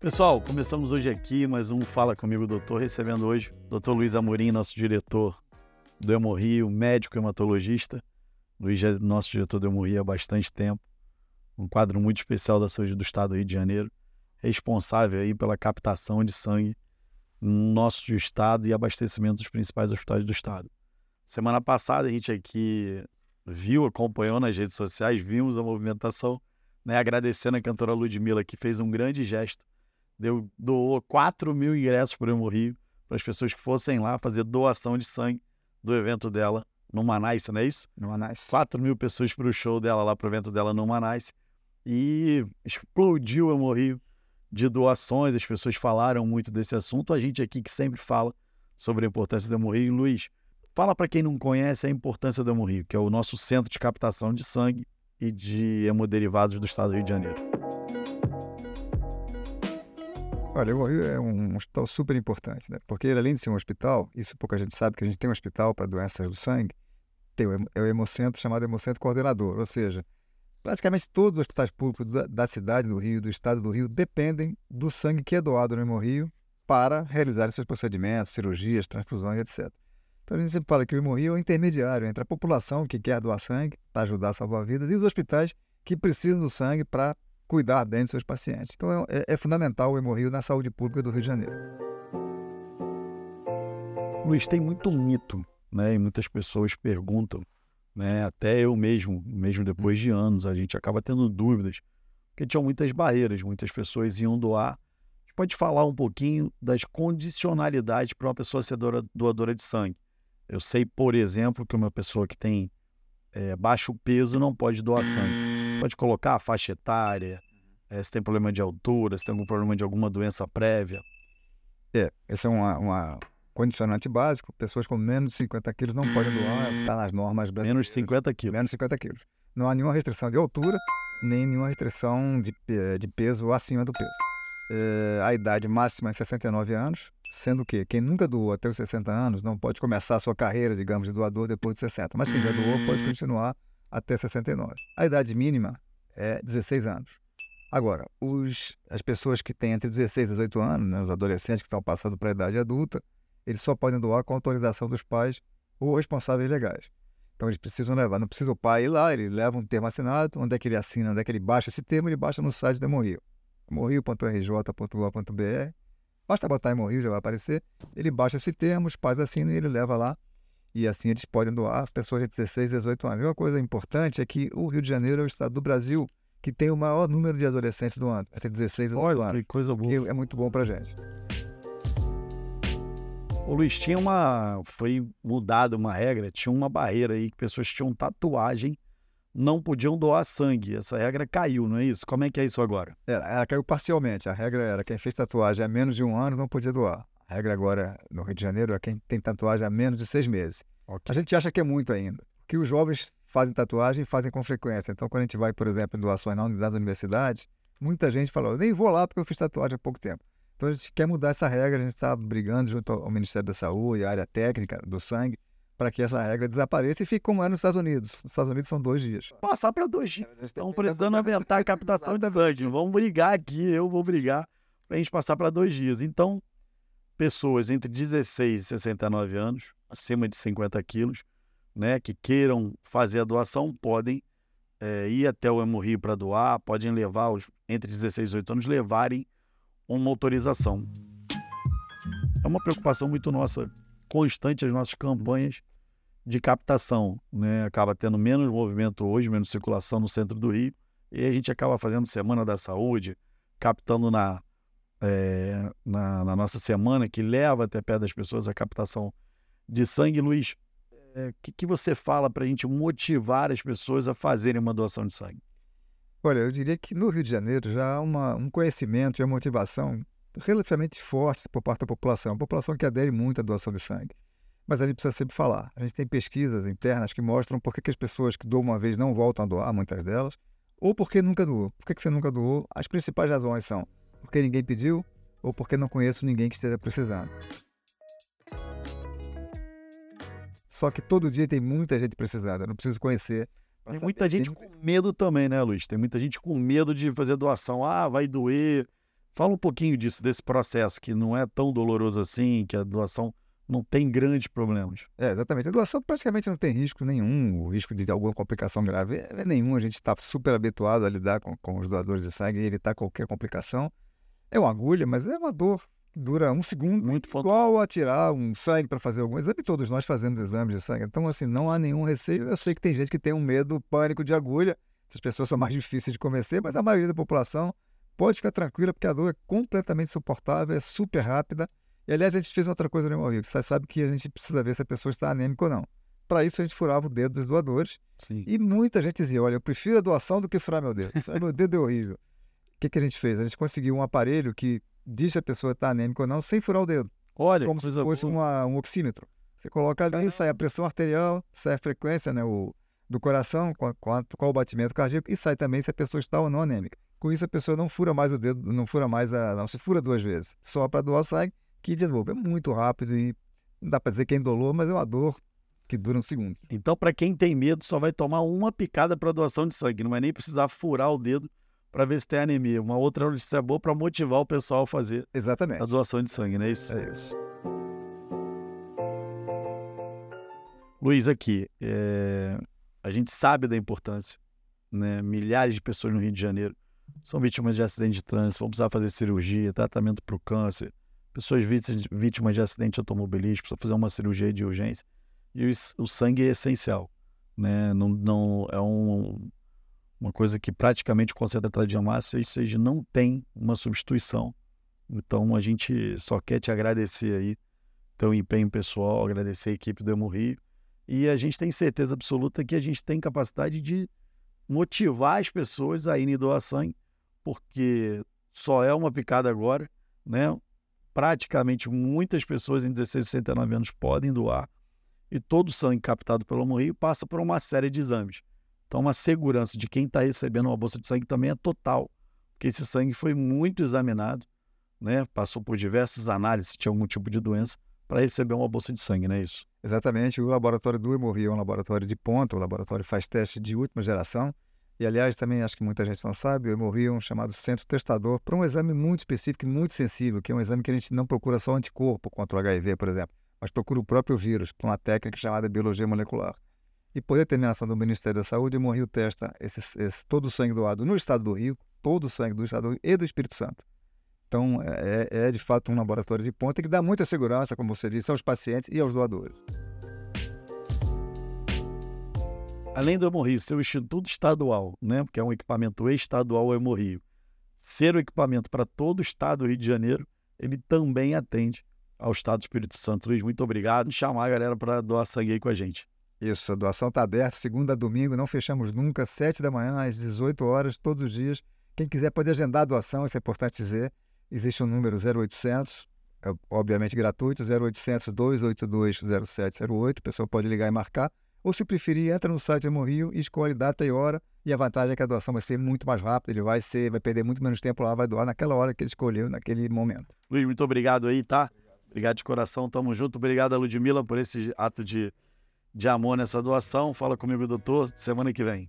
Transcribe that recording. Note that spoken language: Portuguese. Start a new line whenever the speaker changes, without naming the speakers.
Pessoal, começamos hoje aqui mais um Fala Comigo Doutor, recebendo hoje o Dr. Luiz Amorim, nosso diretor do Hemorrio, médico hematologista. Luiz é nosso diretor do Hemorrio há bastante tempo, um quadro muito especial da saúde do estado do Rio de Janeiro, responsável aí pela captação de sangue no nosso estado e abastecimento dos principais hospitais do estado. Semana passada a gente aqui viu, acompanhou nas redes sociais, vimos a movimentação, né, agradecendo a cantora Ludmilla, que fez um grande gesto deu, doou 4 mil ingressos para o Rio para as pessoas que fossem lá fazer doação de sangue do evento dela no Manaus, não é isso?
No Manaus.
4 mil pessoas para o show dela lá, para o evento dela no Manaus. E explodiu o Rio de doações, as pessoas falaram muito desse assunto. A gente aqui que sempre fala sobre a importância do Hemorrio. Luiz, fala para quem não conhece a importância do Hemorrio, que é o nosso centro de captação de sangue e de hemoderivados do estado do Rio de Janeiro.
Olha, o Rio é um hospital super importante, né? Porque além de ser um hospital, isso pouca gente sabe que a gente tem um hospital para doenças do sangue, tem o, é o Hemocentro chamado Hemocentro Coordenador, ou seja, praticamente todos os hospitais públicos da, da cidade do Rio, do estado do Rio, dependem do sangue que é doado no Hemorrio para realizar seus procedimentos, cirurgias, transfusões, etc. Então a gente sempre fala que o Hemorrio é o intermediário entre a população que quer doar sangue para ajudar a salvar vidas e os hospitais que precisam do sangue para cuidar bem dos seus pacientes. Então é, é fundamental o hemorrio na saúde pública do Rio de Janeiro.
Luiz, tem muito mito, né? E muitas pessoas perguntam, né? Até eu mesmo, mesmo depois de anos, a gente acaba tendo dúvidas, porque tinham muitas barreiras, muitas pessoas iam doar. Pode falar um pouquinho das condicionalidades para uma pessoa ser doadora de sangue. Eu sei, por exemplo, que uma pessoa que tem é, baixo peso não pode doar sangue Pode colocar a faixa etária, é, se tem problema de altura, se tem algum problema de alguma doença prévia.
É, esse é uma, uma condicionante básico. Pessoas com menos de 50 quilos não podem doar, está nas normas brasileiras.
Menos de 50 quilos.
Menos de 50 quilos. Não há nenhuma restrição de altura, nem nenhuma restrição de, de peso acima do peso. É, a idade máxima é 69 anos, sendo que quem nunca doou até os 60 anos não pode começar a sua carreira, digamos, de doador depois de 60. Mas quem já doou pode continuar até 69. A idade mínima é 16 anos. Agora, os, as pessoas que têm entre 16 e 18 anos, né, os adolescentes que estão passando para a idade adulta, eles só podem doar com autorização dos pais ou responsáveis legais. Então eles precisam levar, não precisa o pai ir lá, ele leva um termo assinado, onde é que ele assina, onde é que ele baixa esse termo, ele baixa no site do Hemorrio, hemorrio.rj.gov.br. Basta botar Hemorrio, já vai aparecer, ele baixa esse termo, os pais assinam e ele leva lá e assim eles podem doar pessoas de 16 a 18 anos. E uma coisa importante é que o Rio de Janeiro é o estado do Brasil que tem o maior número de adolescentes do ano, entre 16 e 18 Olha, anos.
Que coisa boa.
Que é muito bom pra gente.
Ô Luiz, tinha uma. Foi mudada uma regra, tinha uma barreira aí que pessoas tinham tatuagem não podiam doar sangue. Essa regra caiu, não é isso? Como é que é isso agora?
É, ela caiu parcialmente. A regra era quem fez tatuagem há menos de um ano não podia doar. A regra agora no Rio de Janeiro é quem tem tatuagem há menos de seis meses. Okay. A gente acha que é muito ainda. Que os jovens fazem tatuagem e fazem com frequência. Então, quando a gente vai, por exemplo, em doações na unidade da universidade, muita gente fala, eu nem vou lá porque eu fiz tatuagem há pouco tempo. Então, a gente quer mudar essa regra, a gente está brigando junto ao Ministério da Saúde, a área técnica do sangue, para que essa regra desapareça e fique como é nos Estados Unidos. Nos Estados Unidos são dois dias.
Passar para dois dias. Estão precisando aumentar a captação de sangue. Vamos brigar aqui, eu vou brigar para a gente passar para dois dias. Então, pessoas entre 16 e 69 anos, acima de 50 quilos, né, que queiram fazer a doação, podem é, ir até o Hemorrio para doar, podem levar os entre 16 e 18 anos, levarem uma autorização. É uma preocupação muito nossa, constante as nossas campanhas de captação, né? Acaba tendo menos movimento hoje, menos circulação no centro do Rio, e a gente acaba fazendo Semana da Saúde, captando na é, na, na, nossa semana, que leva até pé das pessoas a captação de sangue. Luiz, o é, que, que você fala para a gente motivar as pessoas a fazerem uma doação de sangue?
Olha, eu diria que no Rio de Janeiro já há uma, um conhecimento e uma motivação relativamente fortes por parte da população, a população que adere muito à doação de sangue. Mas a gente precisa sempre falar. A gente tem pesquisas internas que mostram por que, que as pessoas que doam uma vez não voltam a doar, muitas delas, ou porque nunca doou. Por que, que você nunca doou? As principais razões são porque ninguém pediu ou porque não conheço ninguém que esteja precisando. Só que todo dia tem muita gente precisando, eu não preciso conhecer
Tem muita gente com medo também, né, Luiz? Tem muita gente com medo de fazer doação. Ah, vai doer. Fala um pouquinho disso, desse processo, que não é tão doloroso assim, que a doação não tem grandes problemas.
É, exatamente. A doação praticamente não tem risco nenhum, o risco de alguma complicação grave é, nenhum. A gente está super habituado a lidar com, com os doadores de sangue e evitar qualquer complicação. É uma agulha, mas é uma dor que dura um segundo, Muito igual a tirar um sangue para fazer algum exame. Todos nós fazemos exames de sangue. Então, assim, não há nenhum receio. Eu sei que tem gente que tem um medo, pânico de agulha. Essas pessoas são mais difíceis de convencer, mas a maioria da população pode ficar tranquila, porque a dor é completamente suportável, é super rápida. E, aliás, a gente fez outra coisa no Rio, que você sabe que a gente precisa ver se a pessoa está anêmica ou não. Para isso, a gente furava o dedo dos doadores. Sim. E muita gente dizia: olha, eu prefiro a doação do que furar meu dedo. meu dedo é horrível. O que, que a gente fez? A gente conseguiu um aparelho que diz se a pessoa está anêmica ou não, sem furar o dedo.
Olha,
como se fosse uma, um oxímetro. Você coloca ali, sai a pressão arterial, sai a frequência né, o, do coração, qual, qual o batimento cardíaco, e sai também se a pessoa está ou não anêmica. Com isso, a pessoa não fura mais o dedo, não fura mais a. não se fura duas vezes. Só para doar sangue, que de novo é muito rápido e não dá para dizer que é indolor, mas é uma dor que dura um segundo.
Então, para quem tem medo, só vai tomar uma picada para doação de sangue, não vai nem precisar furar o dedo para ver se tem anemia. Uma outra notícia boa para motivar o pessoal a fazer
Exatamente.
a doação de sangue, não é isso?
É isso.
Luiz, aqui, é... a gente sabe da importância, né? Milhares de pessoas no Rio de Janeiro são vítimas de acidente de trânsito, vão precisar fazer cirurgia, tratamento para o câncer, pessoas vítimas de acidente automobilístico, precisam fazer uma cirurgia de urgência. E o, o sangue é essencial, né? Não, não é um, uma coisa que praticamente concentra a diamassa, ou seja, não tem uma substituição. Então a gente só quer te agradecer aí teu empenho pessoal, agradecer a equipe do Hemorrio e a gente tem certeza absoluta que a gente tem capacidade de motivar as pessoas a irem doar sangue, porque só é uma picada agora, né? Praticamente muitas pessoas em 16 e 69 anos podem doar e todo o sangue captado pelo Hemorrio passa por uma série de exames. Então, uma segurança de quem está recebendo uma bolsa de sangue também é total, porque esse sangue foi muito examinado, né? passou por diversas análises se tinha algum tipo de doença, para receber uma bolsa de sangue, não é isso?
Exatamente. O laboratório do Hemorrio é um laboratório de ponta, o laboratório faz testes de última geração. E, aliás, também acho que muita gente não sabe, o Hemorrio é um chamado centro testador para um exame muito específico e muito sensível, que é um exame que a gente não procura só anticorpo contra o HIV, por exemplo, mas procura o próprio vírus, por uma técnica chamada biologia molecular. E por determinação do Ministério da Saúde, o Rio testa esse, esse, todo o sangue doado no estado do Rio, todo o sangue do estado do Rio e do Espírito Santo. Então, é, é, é de fato um laboratório de ponta que dá muita segurança, como você disse, aos pacientes e aos doadores.
Além do Hemorrio ser o Instituto Estadual, né, porque é um equipamento estadual Hemorrio, ser o equipamento para todo o estado do Rio de Janeiro, ele também atende ao estado do Espírito Santo. Luiz, muito obrigado. Chamar a galera para doar sangue aí com a gente.
Isso, a doação está aberta, segunda a domingo, não fechamos nunca, 7 da manhã às 18 horas, todos os dias. Quem quiser pode agendar a doação, isso é importante dizer. Existe um número 0800, é obviamente gratuito, 0800 282 0708, a pessoa pode ligar e marcar. Ou se preferir, entra no site Hemorrio e escolhe data e hora. E a vantagem é que a doação vai ser muito mais rápida, ele vai ser, vai perder muito menos tempo lá, vai doar naquela hora que ele escolheu, naquele momento.
Luiz, muito obrigado aí, tá? Obrigado de coração, tamo junto. Obrigado a Ludmilla por esse ato de de amor nessa doação. Fala comigo, doutor, semana que vem.